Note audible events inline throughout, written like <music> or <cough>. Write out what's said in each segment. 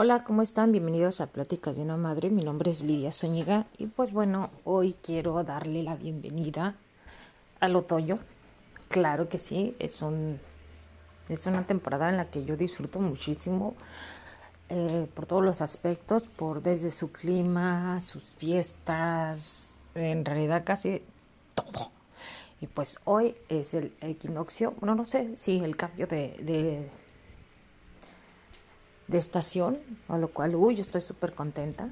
Hola, ¿cómo están? Bienvenidos a Pláticas de una Madre. Mi nombre es Lidia Zúñiga y pues bueno, hoy quiero darle la bienvenida al otoño. Claro que sí, es, un, es una temporada en la que yo disfruto muchísimo eh, por todos los aspectos, por desde su clima, sus fiestas, en realidad casi todo. Y pues hoy es el equinoccio, bueno, no sé si el cambio de estación, a lo cual, uy, estoy súper contenta.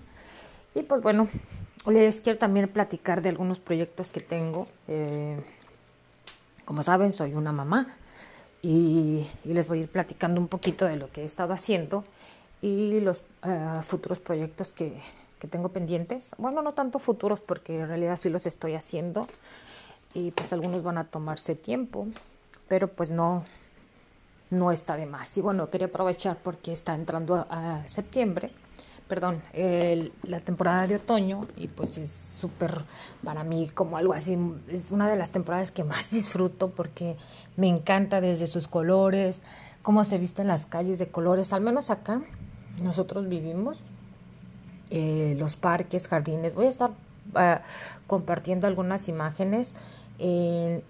Y pues bueno, les quiero también platicar de algunos proyectos que tengo. Eh, como saben, soy una mamá y, les voy a ir platicando un poquito de lo que he estado haciendo y los eh, futuros proyectos que, que tengo pendientes. Bueno, no tanto futuros porque en realidad sí los estoy haciendo y pues algunos van a tomarse tiempo, pero pues no, no está de más. Y bueno, quería aprovechar porque está entrando a, septiembre, perdón, la temporada de otoño y pues es súper para mí como algo así, es una de las temporadas que más <laughs> disfruto porque me encanta desde sus colores, cómo se visten las calles de colores, al menos acá nosotros vivimos, eh, los parques, jardines, voy a estar ah, compartiendo algunas imágenes. en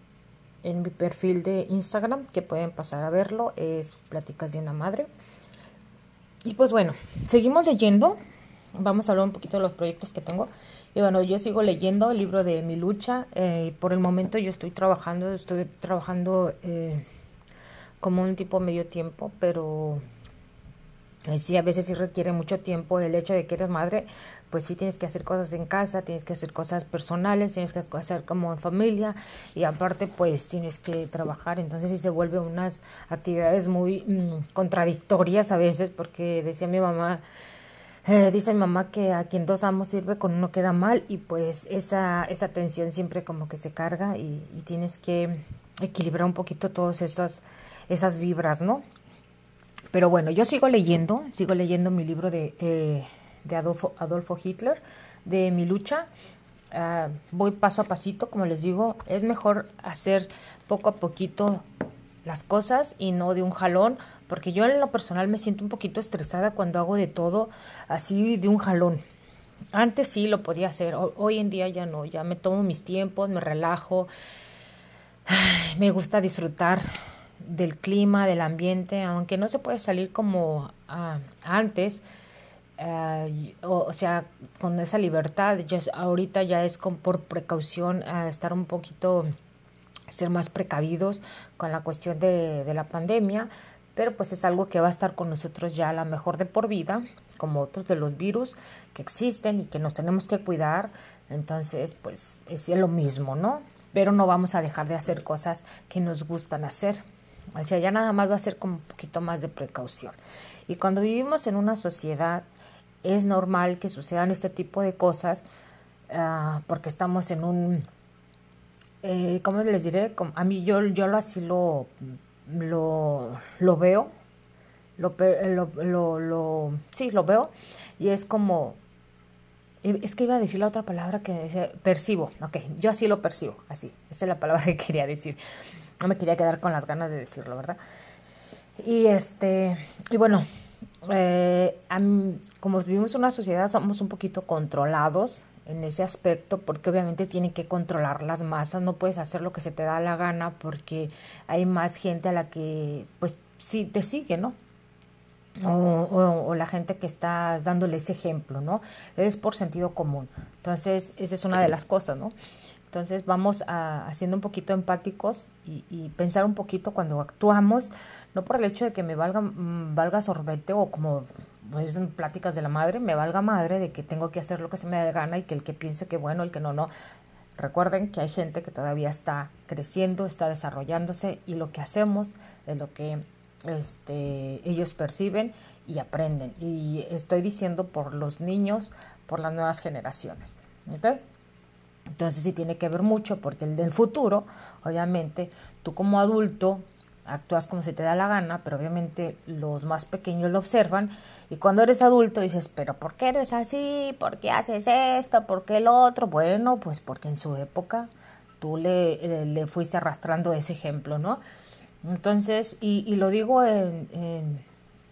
en mi perfil de Instagram, que pueden pasar a verlo, es Pláticas de una Madre. Y pues bueno, seguimos leyendo. Vamos a hablar un poquito de los proyectos que tengo. Y bueno, yo sigo leyendo el libro de mi lucha. Eh, por el momento yo estoy trabajando, estoy trabajando eh, como un tipo medio tiempo, pero sí, a veces sí requiere mucho tiempo el hecho de que eres madre, pues sí tienes que hacer cosas en casa, tienes que hacer cosas personales, tienes que hacer como en familia y aparte pues tienes que trabajar, entonces sí se vuelve unas actividades muy mm, contradictorias a veces porque decía mi mamá, eh, dice mi mamá que a quien dos amos sirve con uno queda mal y pues esa, esa tensión siempre como que se carga y, y tienes que equilibrar un poquito todas esas, esas vibras, ¿no? Pero bueno, yo sigo leyendo, sigo leyendo mi libro de, eh, de Adolfo, Adolfo, Hitler, de mi lucha. Ah, voy paso a pasito, como les digo, es mejor hacer poco a poquito las cosas y no de un jalón, porque yo en lo personal me siento un poquito estresada cuando hago de todo así de un jalón. Antes sí lo podía hacer, hoy en día ya no, ya me tomo mis tiempos, me relajo, <sighs> me gusta disfrutar del clima, del ambiente, aunque no se puede salir como ah, antes, eh, o, sea, con esa libertad, yo, ahorita ya es con, por precaución estar un poquito, ser más precavidos con la cuestión de, de la pandemia, pero pues es algo que va a estar con nosotros ya a la mejor de por vida, como otros de los virus que existen y que nos tenemos que cuidar, entonces pues es lo mismo, ¿no? Pero no vamos a dejar de hacer cosas que nos gustan hacer. O sea, ya nada más va a ser como un poquito más de precaución. Y cuando vivimos en una sociedad, es normal que sucedan este tipo de cosas uh, porque estamos en un, eh, ¿cómo les diré? A mí yo, yo así lo, lo, lo veo, lo, lo, lo, sí, lo veo y es como, es que iba a decir la otra palabra que percibo, ok, yo así lo percibo, así, esa es la palabra <laughs> que quería decir no me quería quedar con las ganas de decirlo, ¿verdad? Y este, y bueno, eh, como vivimos en una sociedad, somos un poquito controlados en ese aspecto, porque obviamente tienen que controlar las masas, no puedes hacer lo que se te da la gana porque hay más gente a la que, pues, sí te sigue, ¿no? O, o, la gente que está dándole ese ejemplo, ¿no? Es por sentido común. Entonces, esa es una de las cosas, ¿no? Entonces vamos a, haciendo un poquito empáticos y, pensar un poquito cuando actuamos, no por el hecho de que me valga, mm, valga sorbete o como pues, en pláticas de la madre, me valga madre de que tengo que hacer lo que se me dé gana y que el que piense que bueno, el que no, no. Recuerden que hay gente que todavía está creciendo, está desarrollándose y lo que hacemos es lo que este, ellos perciben y aprenden. Y estoy diciendo por los niños, por las nuevas generaciones. ¿okay? Entonces sí tiene que ver mucho porque el del futuro, obviamente, tú como adulto actúas como se te da la gana, pero obviamente los más pequeños lo observan y cuando eres adulto dices, pero ¿por qué eres así? ¿Por qué haces esto? ¿Por qué el otro? Bueno, pues porque en su época tú le, le fuiste arrastrando ese ejemplo, ¿no? Entonces, y, y lo digo en, en,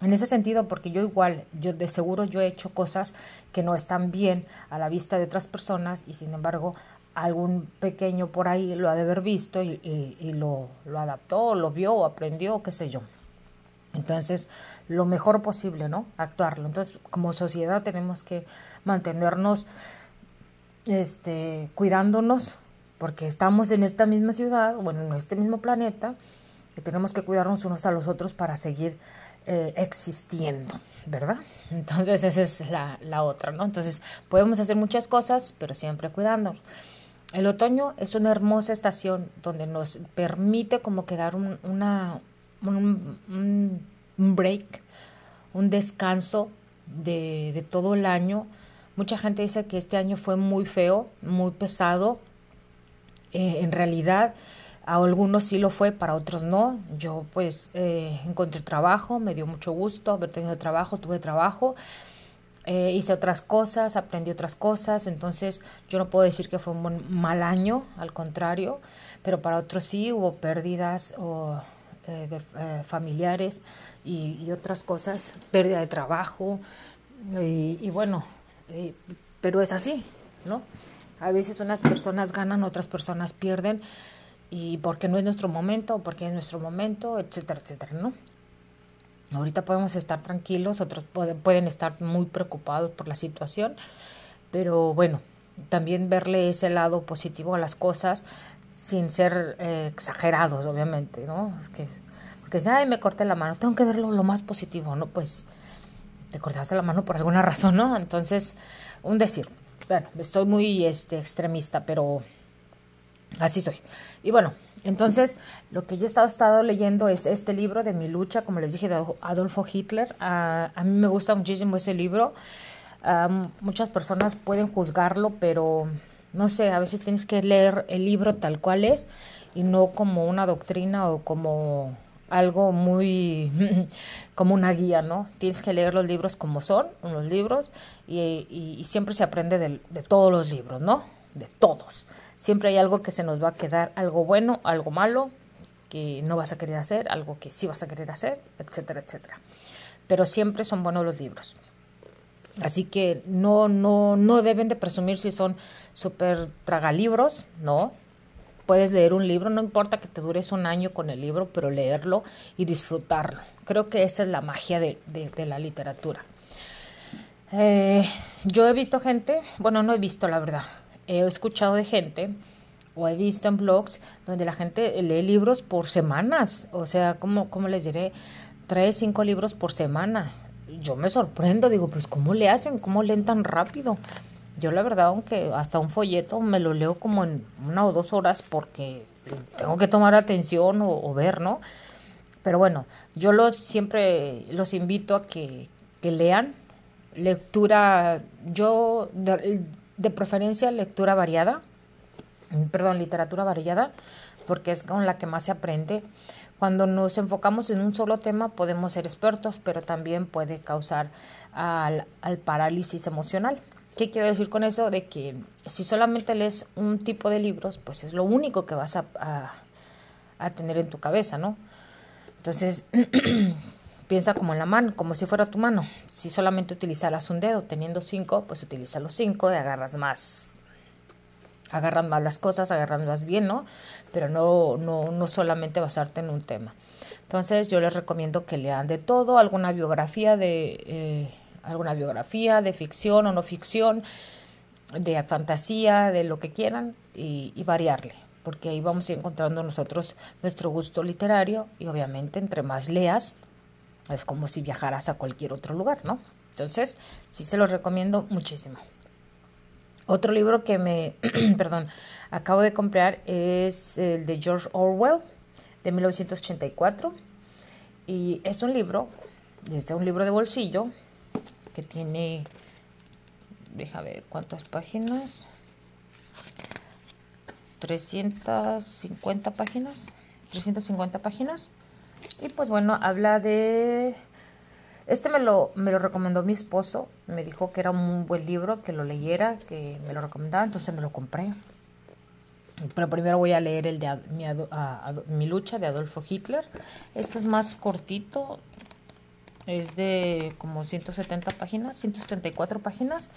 En ese sentido, porque yo igual, yo de seguro yo he hecho cosas que no están bien a la vista de otras personas y sin embargo algún pequeño por ahí lo ha de haber visto y, lo, lo, adaptó, lo vio aprendió, qué sé yo. Entonces, lo mejor posible, ¿no? Actuarlo. Entonces, como sociedad tenemos que mantenernos este, cuidándonos, porque estamos en esta misma ciudad, bueno, en este mismo planeta, y tenemos que cuidarnos unos a los otros para seguir eh, existiendo, ¿verdad? Entonces, esa es la, la otra, ¿no? Entonces, podemos hacer muchas cosas, pero siempre cuidándonos. El otoño es una hermosa estación donde nos permite como quedar un, un, un, break, un descanso de, de, todo el año. Mucha gente dice que este año fue muy feo, muy pesado. Eh, en realidad, a algunos sí lo fue, para otros no. Yo pues eh, encontré trabajo, me dio mucho gusto haber tenido trabajo, tuve trabajo eh, hice otras cosas, aprendí otras cosas, entonces yo no puedo decir que fue un mal año, al contrario, pero para otros sí hubo pérdidas o, eh, de, eh, familiares y, y, otras cosas, pérdida de trabajo y, y bueno, pero es así, ¿no? A veces unas personas ganan, otras personas pierden y porque no es nuestro momento, porque es nuestro momento, etcétera, etcétera, ¿no? Ahorita podemos estar tranquilos, otros pueden estar muy preocupados por la situación, pero bueno, también verle ese lado positivo a las cosas sin ser eh, exagerados, obviamente, ¿no? Es que, porque si, ay, me corté la mano, tengo que verlo lo más positivo, ¿no? Pues te cortaste la mano por alguna <laughs> razón, ¿no? Entonces, un decir, bueno, estoy muy este, extremista, pero así soy. Y bueno, entonces, lo que yo he estado, estado leyendo es este libro de mi lucha, como les dije, de Adolfo Hitler. a mí me gusta muchísimo ese libro. muchas personas pueden juzgarlo, pero no sé, a veces tienes que leer el libro tal cual es y no como una doctrina o como algo muy <laughs> como una guía, ¿no? Tienes que leer los libros como son, los libros, y, y, siempre se aprende de, de todos los libros, ¿no? De todos. Siempre hay algo que se nos va a quedar, algo bueno, algo malo, que no vas a querer hacer, algo que sí vas a querer hacer, etcétera, etcétera. Pero siempre son buenos los libros. Así que no, no, no deben de presumir si son súper tragalibros, no. Puedes leer un libro, no importa que te dures un año con el libro, pero leerlo y disfrutarlo. Creo que esa es la magia de, de, la literatura. Eh, yo he visto gente, bueno, no he visto la verdad, he escuchado de gente o he visto en blogs donde la gente lee libros por semanas, o sea, como, como les diré, tres, cinco libros por semana. Yo me sorprendo, digo, pues ¿cómo le hacen? ¿Cómo leen tan rápido? Yo la verdad, aunque hasta un folleto me lo leo como en una o dos horas porque tengo que tomar atención o, ver, ¿no? Pero bueno, yo los siempre los invito a que, que lean lectura. Yo preferencia lectura variada, perdón, literatura variada, porque es con la que más se aprende. Cuando nos enfocamos en un solo tema podemos ser expertos, pero también puede causar al, parálisis emocional. ¿Qué quiero decir con eso? De que si solamente lees un tipo de libros, pues es lo único que vas a, a tener en tu cabeza, ¿no? Entonces, <clears throat> piensa como en la mano, como si fuera tu mano. Si solamente utilizaras un dedo, teniendo cinco, pues utiliza los cinco y agarras más. Agarras más las cosas, agarras bien, ¿no? Pero no, no, no solamente basarte en un tema. Entonces yo les recomiendo que lean de todo, alguna biografía de eh, alguna biografía de ficción o no ficción, de fantasía, de lo que quieran y, y variarle, porque ahí vamos a ir encontrando nosotros nuestro gusto literario y obviamente entre más leas, es como si viajaras a cualquier otro lugar, ¿no? Entonces, sí se los recomiendo muchísimo. Otro libro que me, <clears throat> perdón, acabo de comprar es el de George Orwell, de 1984. Y es un libro, es un libro de bolsillo, que tiene, deja ver cuántas páginas, 350 páginas, 350 páginas. Y pues bueno, habla de... Este me lo, me lo recomendó mi esposo, me dijo que era un buen libro, que lo leyera, que me lo recomendaba, entonces me lo compré. Pero primero voy a leer el de mi, lucha de Adolfo Hitler. Este es más cortito, Es de como 170 páginas, 174 páginas.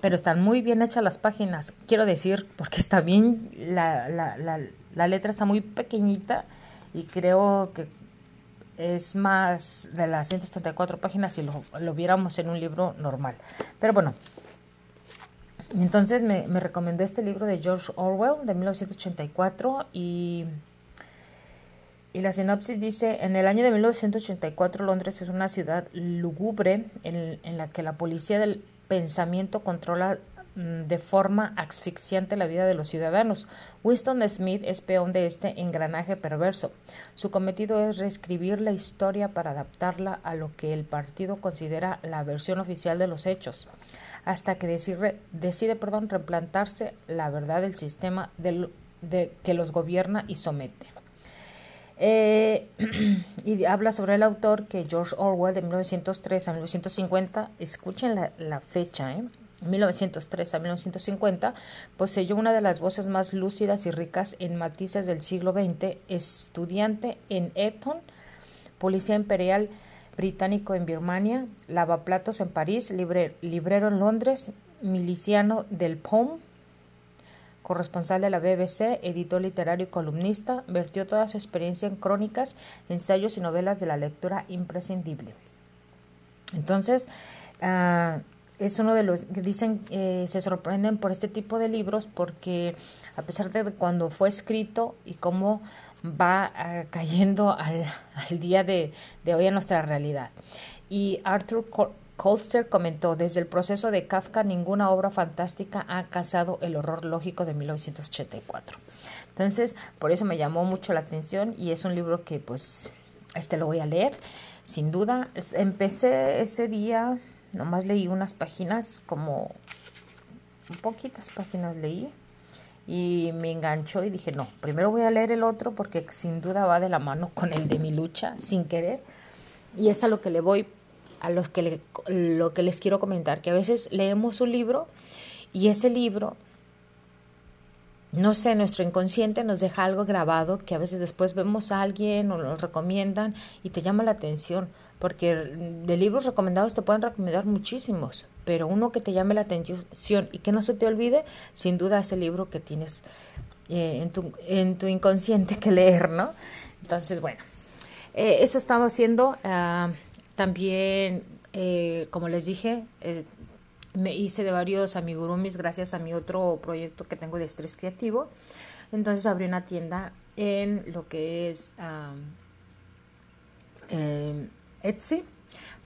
Pero están muy bien hechas las páginas. Quiero decir, porque está bien, la, la, la, la letra está muy pequeñita y creo que es más de las 174 páginas si lo, viéramos en un libro normal. Pero bueno, entonces me, me, recomendó este libro de George Orwell de 1984 y, y la sinopsis dice, en el año de 1984 Londres es una ciudad lúgubre en, la que la policía del pensamiento controla de forma asfixiante la vida de los ciudadanos. Winston Smith es peón de este engranaje perverso. Su cometido es reescribir la historia para adaptarla a lo que el partido considera la versión oficial de los hechos hasta que decide, decide perdón, replantarse la verdad del sistema del, de, que los gobierna y somete. Eh, <clears throat> y habla sobre el autor que George Orwell de 1903 a 1950, escuchen la, la fecha, ¿eh? 1903 a 1950, poseyó una de las voces más lúcidas y ricas en matices del siglo XX, estudiante en Eton, policía imperial británico en Birmania, lavaplatos en París, librero en Londres, miliciano del POM, corresponsal de la BBC, editor literario y columnista, vertió toda su experiencia en crónicas, ensayos y novelas de la lectura imprescindible. Entonces, uh, es uno de los que dicen, eh, se sorprenden por este tipo de libros porque a pesar de cuando fue escrito y cómo va uh, cayendo al, <laughs> al día de, de, hoy en nuestra realidad. Y Arthur Colster comentó, desde el proceso de Kafka ninguna obra fantástica ha alcanzado el horror lógico de 1984. Entonces, por eso me llamó mucho la atención y es un libro que pues este lo voy a leer, sin duda. Empecé ese día, nomás leí unas páginas, como poquitas páginas leí, y me enganchó y dije, no, primero voy a leer el otro porque sin duda va de la mano con el de mi lucha, sin querer. Y es a lo que le voy, a los que lo que les quiero comentar, que a veces leemos un libro y ese libro, no sé, nuestro inconsciente nos deja algo grabado que a veces después vemos a alguien o nos recomiendan y te llama la atención, porque de libros recomendados te pueden recomendar muchísimos, pero uno que te llame la atención y que no se te olvide, sin duda es el libro que tienes eh, en, tu, en tu inconsciente que leer, ¿no? Entonces, bueno, eh, eso estaba haciendo. Uh, también, eh, como les dije, eh, me hice de varios amigurumis gracias a mi otro proyecto que tengo de estrés creativo. Entonces abrí una tienda en lo que es um, Etsy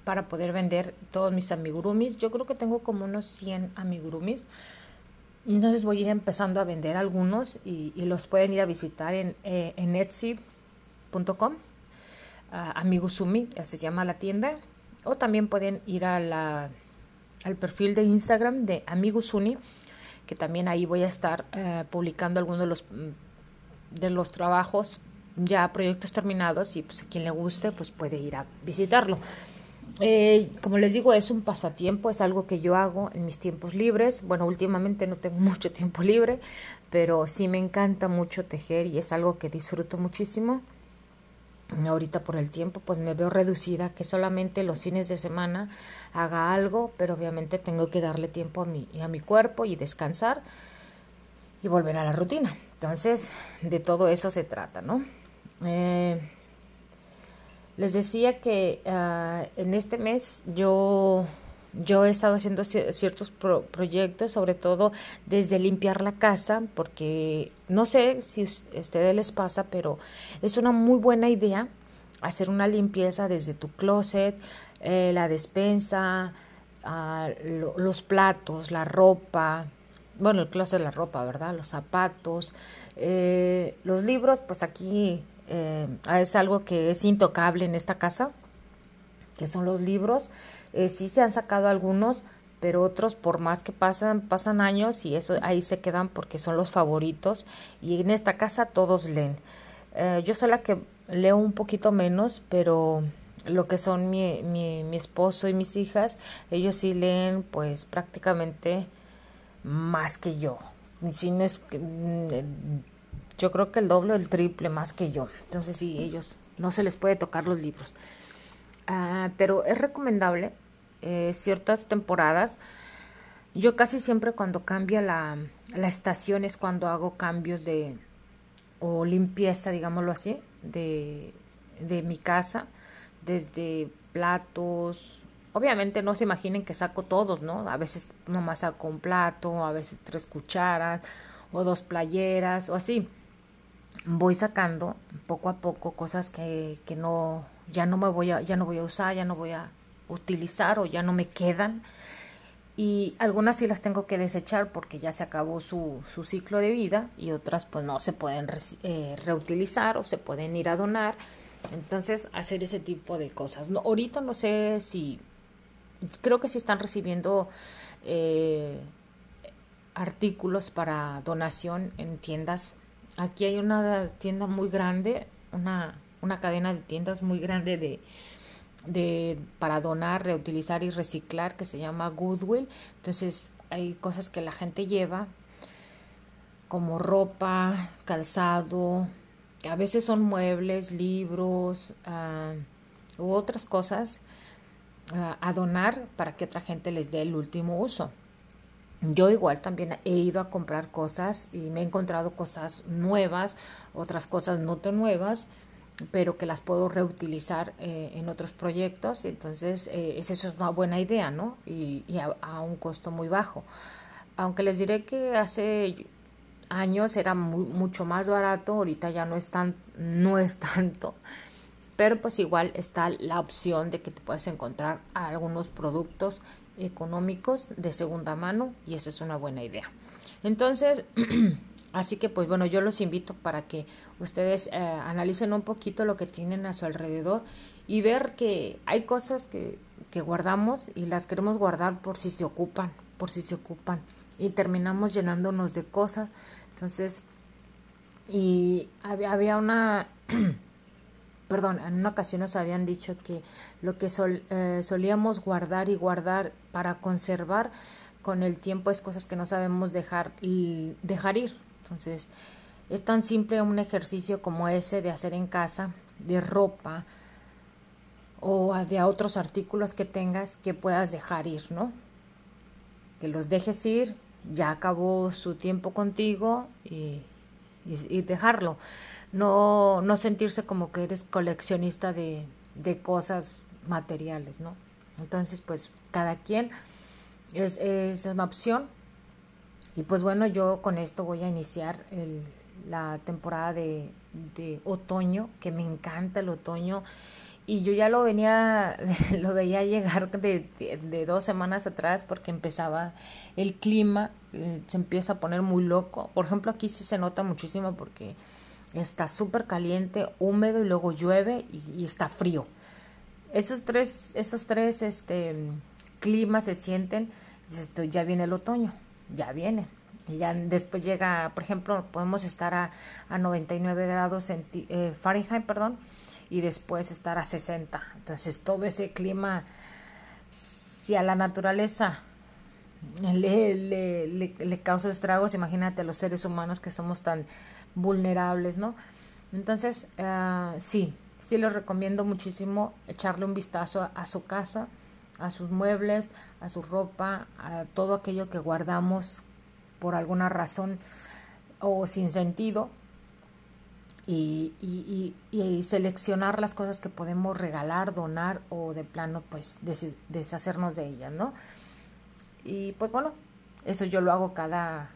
para poder vender todos mis amigurumis. Yo creo que tengo como unos 100 amigurumis. Entonces voy a ir empezando a vender algunos y, los pueden ir a visitar en, eh, en etsy.com. Uh, Amigusumi, ya se llama la tienda. O también pueden ir a la, al perfil de Instagram de Amigusuni, que también ahí voy a estar uh, publicando algunos de los, de los trabajos ya proyectos terminados y pues a quien le guste pues puede ir a visitarlo. Eh, como les digo, es un pasatiempo, es algo que yo hago en mis tiempos libres. Bueno, últimamente no tengo <laughs> mucho tiempo libre, pero sí me encanta mucho tejer y es algo que disfruto muchísimo. Ahorita por el tiempo pues me veo reducida que solamente los fines de semana haga algo, pero obviamente tengo que darle tiempo a mi, a mi cuerpo y descansar y volver a la rutina. Entonces, de todo eso se trata, ¿no? Eh, les decía que uh, en este mes yo, yo he estado haciendo ciertos pro proyectos, sobre todo desde limpiar la casa, porque no sé si a ustedes les pasa, pero es una muy buena idea hacer una limpieza desde tu closet, eh, la despensa, lo, los platos, la ropa, bueno, el closet, la ropa, ¿verdad? Los zapatos, eh, los libros, pues aquí eh, es algo que es intocable en esta casa, que son los libros. Eh, sí se han sacado algunos, pero otros por más que pasan, pasan años y eso ahí se quedan porque son los favoritos. Y en esta casa todos leen. Eh, yo soy la que leo un poquito menos, pero lo que son mi, mi, mi esposo y mis hijas, ellos sí leen pues prácticamente más que yo. Si no es, yo creo que el doble o el triple más que yo. Entonces sí, ellos no se les puede tocar los libros. Ah, pero es recomendable eh, ciertas temporadas. Yo casi siempre cuando cambia la, la estación es cuando hago cambios de o limpieza, digámoslo así, de, de mi casa, desde platos, obviamente no se imaginen que saco todos, ¿no? A veces nomás saco un plato, a veces tres cucharas o dos playeras o así. Voy sacando poco a poco cosas que, que no ya no me voy a ya no voy a usar, ya no voy a utilizar o ya no me quedan. Y algunas sí las tengo que desechar porque ya se acabó su, su ciclo de vida y otras pues no se pueden eh, reutilizar o se pueden ir a donar. Entonces hacer ese tipo de cosas. No, ahorita no sé si creo que sí están recibiendo eh, artículos para donación en tiendas. Aquí hay una tienda muy grande, una, una cadena de tiendas muy grande de, de para donar, reutilizar y reciclar que se llama Goodwill. Entonces hay cosas que la gente lleva como ropa, calzado, a veces son muebles, libros uh, u otras cosas a donar para que otra gente les dé el último uso. Yo igual también he ido a comprar cosas y me he encontrado cosas nuevas, otras cosas no tan nuevas, pero que las puedo reutilizar eh, en otros proyectos. Entonces, eh, eso es una buena idea, ¿no? Y, a, un costo muy bajo. Aunque les diré que hace años era mucho más barato, ahorita ya no es, tan, no es tanto pero pues igual está la opción de que te puedes encontrar algunos productos económicos de segunda mano y esa es una buena idea. Entonces, <clears throat> así que pues bueno, yo los invito para que ustedes eh, analicen un poquito lo que tienen a su alrededor y ver que hay cosas que, que guardamos y las queremos guardar por si se ocupan, por si se ocupan y terminamos llenándonos de cosas. Entonces, y había, una <clears throat> perdón, en una ocasión nos habían dicho que lo que eh, solíamos guardar y guardar para conservar con el tiempo es cosas que no sabemos dejar, y dejar ir. Entonces, es tan simple un ejercicio como ese de hacer en casa, de ropa o de otros artículos que tengas que puedas dejar ir, ¿no? Que los dejes ir, ya acabó su tiempo contigo y, dejarlo no, no sentirse como que eres coleccionista de, de cosas materiales, ¿no? Entonces, pues cada quien es, es una opción. Y pues bueno, yo con esto voy a iniciar el, la temporada de, otoño, que me encanta el otoño y yo ya lo venía, <laughs> lo veía llegar de, de, dos semanas atrás porque empezaba el clima, eh, se empieza a poner muy loco. Por ejemplo, aquí sí se nota muchísimo porque está súper caliente, húmedo y luego llueve y, está frío. Esos tres, esos tres este, climas se sienten, ya viene el otoño, ya viene. Y ya después llega, por ejemplo, podemos estar a, a 99 grados eh, Fahrenheit, perdón, y después estar a 60. Entonces todo ese clima, si a la naturaleza le, le, le, le causa estragos, imagínate a los seres humanos que somos tan vulnerables, ¿no? Entonces, uh, sí, sí les recomiendo muchísimo echarle un vistazo a, su casa, a sus muebles, a su ropa, a todo aquello que guardamos por alguna razón o sin sentido y, y, y, seleccionar las cosas que podemos regalar, donar o de plano pues deshacernos de ellas, ¿no? Y pues bueno, eso yo lo hago cada,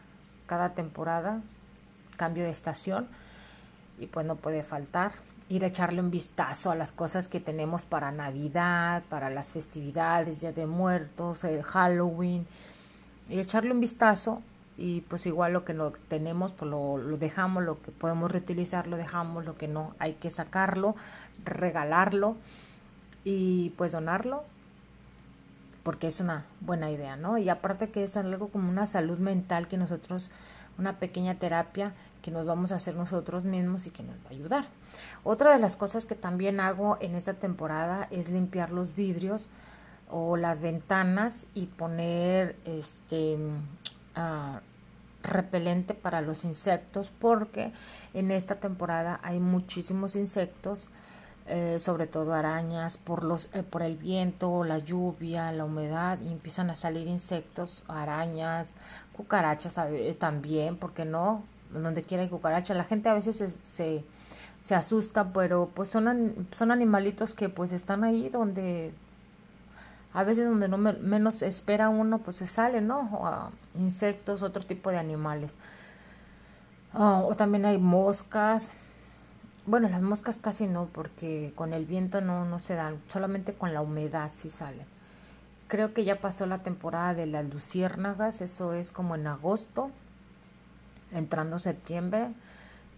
cada temporada, cambio de estación y pues no puede faltar ir a echarle un vistazo a las cosas que tenemos para Navidad, para las festividades, Día de Muertos, eh, Halloween, y echarle un vistazo y pues igual lo que no tenemos pues lo, lo, dejamos, lo que podemos reutilizar lo dejamos, lo que no hay que sacarlo, regalarlo y pues donarlo porque es una buena idea, ¿no? Y aparte que es algo como una salud mental que nosotros una pequeña terapia que nos vamos a hacer nosotros mismos y que nos va a ayudar. Otra de las cosas que también hago en esta temporada es limpiar los vidrios o las ventanas y poner este uh, repelente para los insectos porque en esta temporada hay muchísimos insectos eh, sobre todo arañas, por, los, eh, por el viento, la lluvia, la humedad, y empiezan a salir insectos, arañas, cucarachas también, porque no, donde quiera hay cucarachas. La gente a veces se, se, asusta, pero pues son, son animalitos que pues están ahí donde a veces donde no menos espera uno pues se sale, ¿no? insectos, otro tipo de animales. Ah, o también hay moscas, bueno, las moscas casi no, porque con el viento no, no se dan, solamente con la humedad sí salen. Creo que ya pasó la temporada de las luciérnagas, eso es como en agosto, entrando septiembre.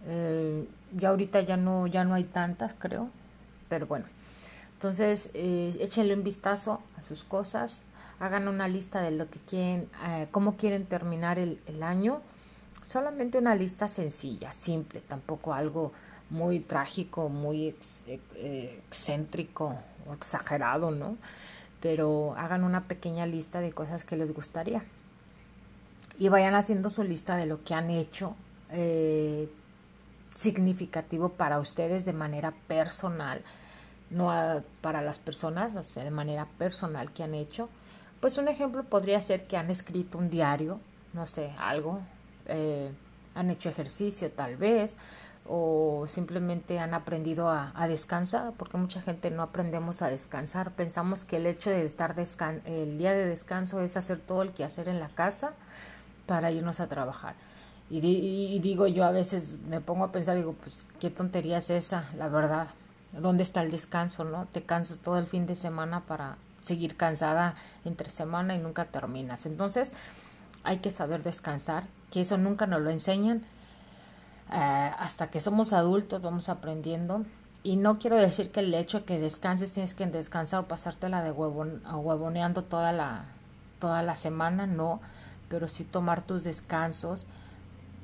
Eh, ya ahorita ya no, ya no hay tantas, creo, pero bueno. Entonces, eh, échenle un vistazo a sus cosas, hagan una lista de lo que quieren, eh, cómo quieren terminar el, año. Solamente una lista sencilla, simple, tampoco algo muy trágico, muy eh, excéntrico o exagerado, ¿no? Pero hagan una pequeña lista de cosas que les gustaría. Y vayan haciendo su lista de lo que han hecho eh, significativo para ustedes de manera personal, no para las personas, o sea, de manera personal que han hecho. Pues un ejemplo podría ser que han escrito un diario, no sé, algo, eh, han hecho ejercicio tal vez, o simplemente han aprendido a, descansar, porque mucha gente no aprendemos a descansar. Pensamos que el hecho de estar descan el día de descanso es hacer todo el que hacer en la casa para irnos a trabajar. Y, digo yo a veces me pongo a pensar, digo, pues qué tontería es esa, la verdad. ¿Dónde está el descanso, no? Te cansas todo el fin de semana para seguir cansada entre semana y nunca terminas. Entonces, hay que saber descansar, que eso nunca nos lo enseñan eh, hasta que somos adultos vamos aprendiendo. Y no quiero decir que el hecho de que descanses tienes que descansar o pasártela de huevon, huevoneando toda la, toda la semana, no, pero sí tomar tus descansos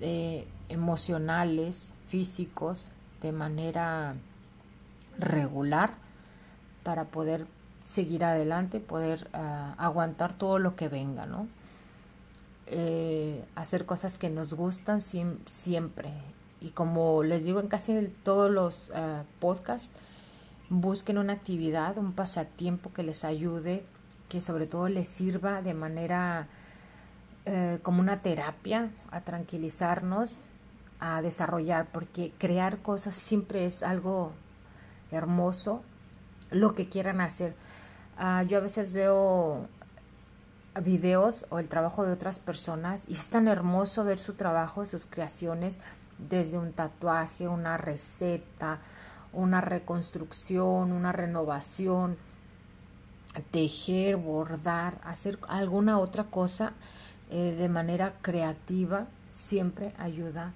eh, emocionales, físicos, de manera regular para poder seguir adelante, poder eh, aguantar todo lo que venga, ¿no? hacer cosas que nos gustan siempre y como les digo en casi todos los eh, podcasts, busquen una actividad, un pasatiempo que les ayude, que sobre todo les sirva de manera eh, como una terapia a tranquilizarnos, a desarrollar, porque crear cosas siempre es algo hermoso, lo que quieran hacer. Ah, yo a veces veo videos o el trabajo de otras personas y es tan hermoso ver su trabajo, sus creaciones, desde un tatuaje, una receta, una reconstrucción, una renovación, tejer, bordar, hacer alguna otra cosa eh, de manera creativa, siempre ayuda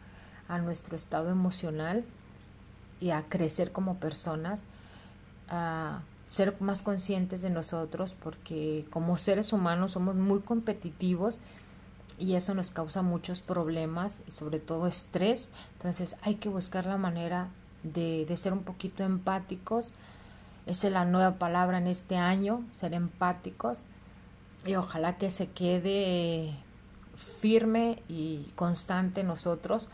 a nuestro estado emocional y a crecer como personas, a ser más conscientes de nosotros, porque como seres humanos somos muy competitivos y eso nos causa muchos problemas y sobre todo estrés. Entonces hay que buscar la manera de, de ser un poquito empáticos. Esa es la nueva palabra en este año, ser empáticos. Y ojalá que se quede firme y constante nosotros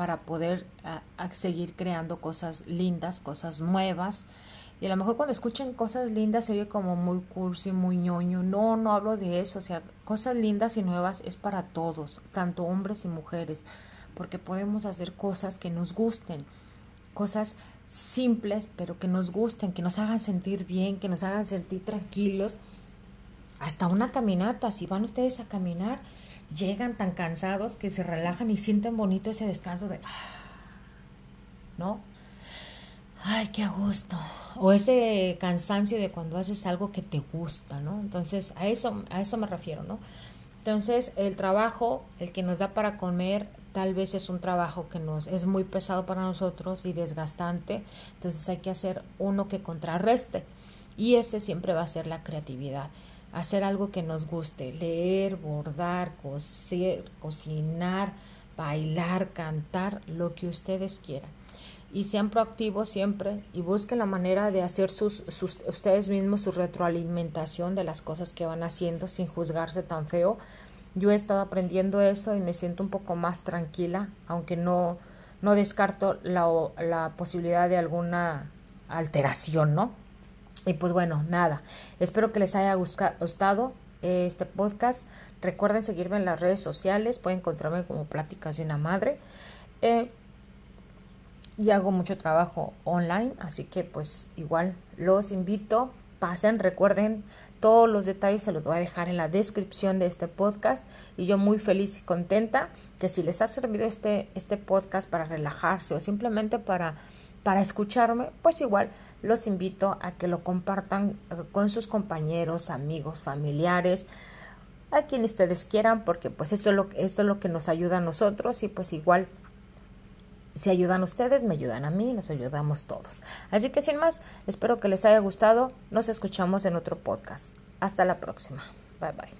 para poder seguir creando cosas lindas, cosas nuevas y a lo mejor cuando escuchen cosas lindas se oye como muy cursi, muy ñoño. No, no hablo de eso. O sea, cosas lindas y nuevas es para todos, tanto hombres y mujeres, porque podemos hacer cosas que nos gusten, cosas simples, pero que nos gusten, que nos hagan sentir bien, que nos hagan sentir tranquilos. Hasta una caminata, si van ustedes a caminar, llegan tan cansados que se relajan y sienten bonito ese descanso de... <sighs> ¿No? Ay, qué gusto o ese cansancio de cuando haces algo que te gusta, ¿no? Entonces, a eso, a eso me refiero, ¿no? Entonces, el trabajo, el que nos da para comer, tal vez es un trabajo que nos es muy pesado para nosotros y desgastante, entonces hay que hacer uno que contrarreste. Y ese siempre va a ser la creatividad. Hacer algo que nos guste, leer, bordar, coser, cocinar, bailar, cantar, lo que ustedes quieran y sean proactivos siempre y busquen la manera de hacer sus, sus, ustedes mismos su retroalimentación de las cosas que van haciendo sin juzgarse tan feo. Yo he estado aprendiendo eso y me siento un poco más tranquila, aunque no, no descarto la, la posibilidad de alguna alteración, ¿no? Y pues bueno, nada, espero que les haya gustado este podcast. Recuerden seguirme en las redes sociales, pueden encontrarme como Pláticas de una Madre. Eh, y hago mucho trabajo online, así que pues igual los invito, pasen, recuerden todos los detalles se los voy a dejar en la descripción de este podcast y yo muy feliz y contenta que si les ha servido este, este podcast para relajarse o simplemente para, para escucharme, pues igual los invito a que lo compartan eh, con sus compañeros, amigos, familiares, a quien ustedes quieran, porque pues esto es lo, esto es lo que nos ayuda a nosotros y pues igual si ayudan ustedes, me ayudan a mí, nos ayudamos todos. Así que sin más, espero que les haya gustado. Nos escuchamos en otro podcast. Hasta la próxima. Bye bye.